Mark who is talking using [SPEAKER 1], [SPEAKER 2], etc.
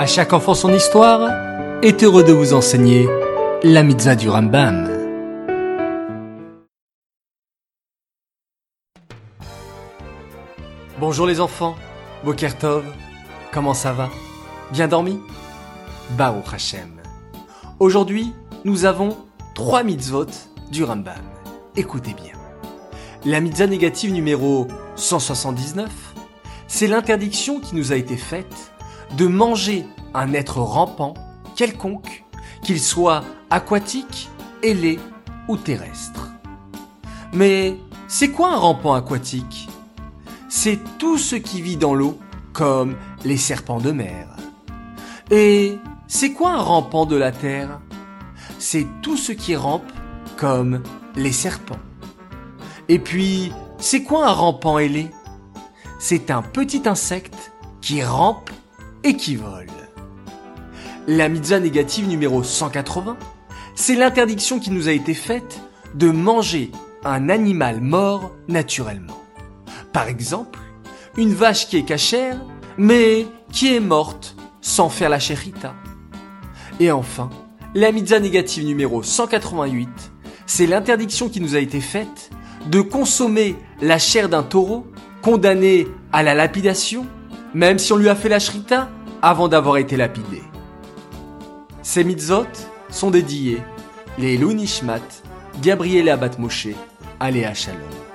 [SPEAKER 1] À chaque enfant son histoire est heureux de vous enseigner la mitzvah du Rambam. Bonjour les enfants, Boker Tov, comment ça va? Bien dormi? Baruch Hashem. Aujourd'hui, nous avons trois mitzvot du Rambam. Écoutez bien. La mitzvah négative numéro 179, c'est l'interdiction qui nous a été faite de manger un être rampant quelconque, qu'il soit aquatique, ailé ou terrestre. Mais c'est quoi un rampant aquatique? C'est tout ce qui vit dans l'eau, comme les serpents de mer. Et c'est quoi un rampant de la terre? C'est tout ce qui rampe, comme les serpents. Et puis, c'est quoi un rampant ailé? C'est un petit insecte qui rampe et qui vole. La mitzvah négative numéro 180, c'est l'interdiction qui nous a été faite de manger un animal mort naturellement. Par exemple, une vache qui est cachère, mais qui est morte sans faire la chérita. Et enfin, la mitzvah négative numéro 188, c'est l'interdiction qui nous a été faite de consommer la chair d'un taureau condamné à la lapidation, même si on lui a fait la shrita avant d'avoir été lapidé. Ces mitzvot sont dédiés les Lunishmat, Gabriela Batmoshe, Aléa Shalom.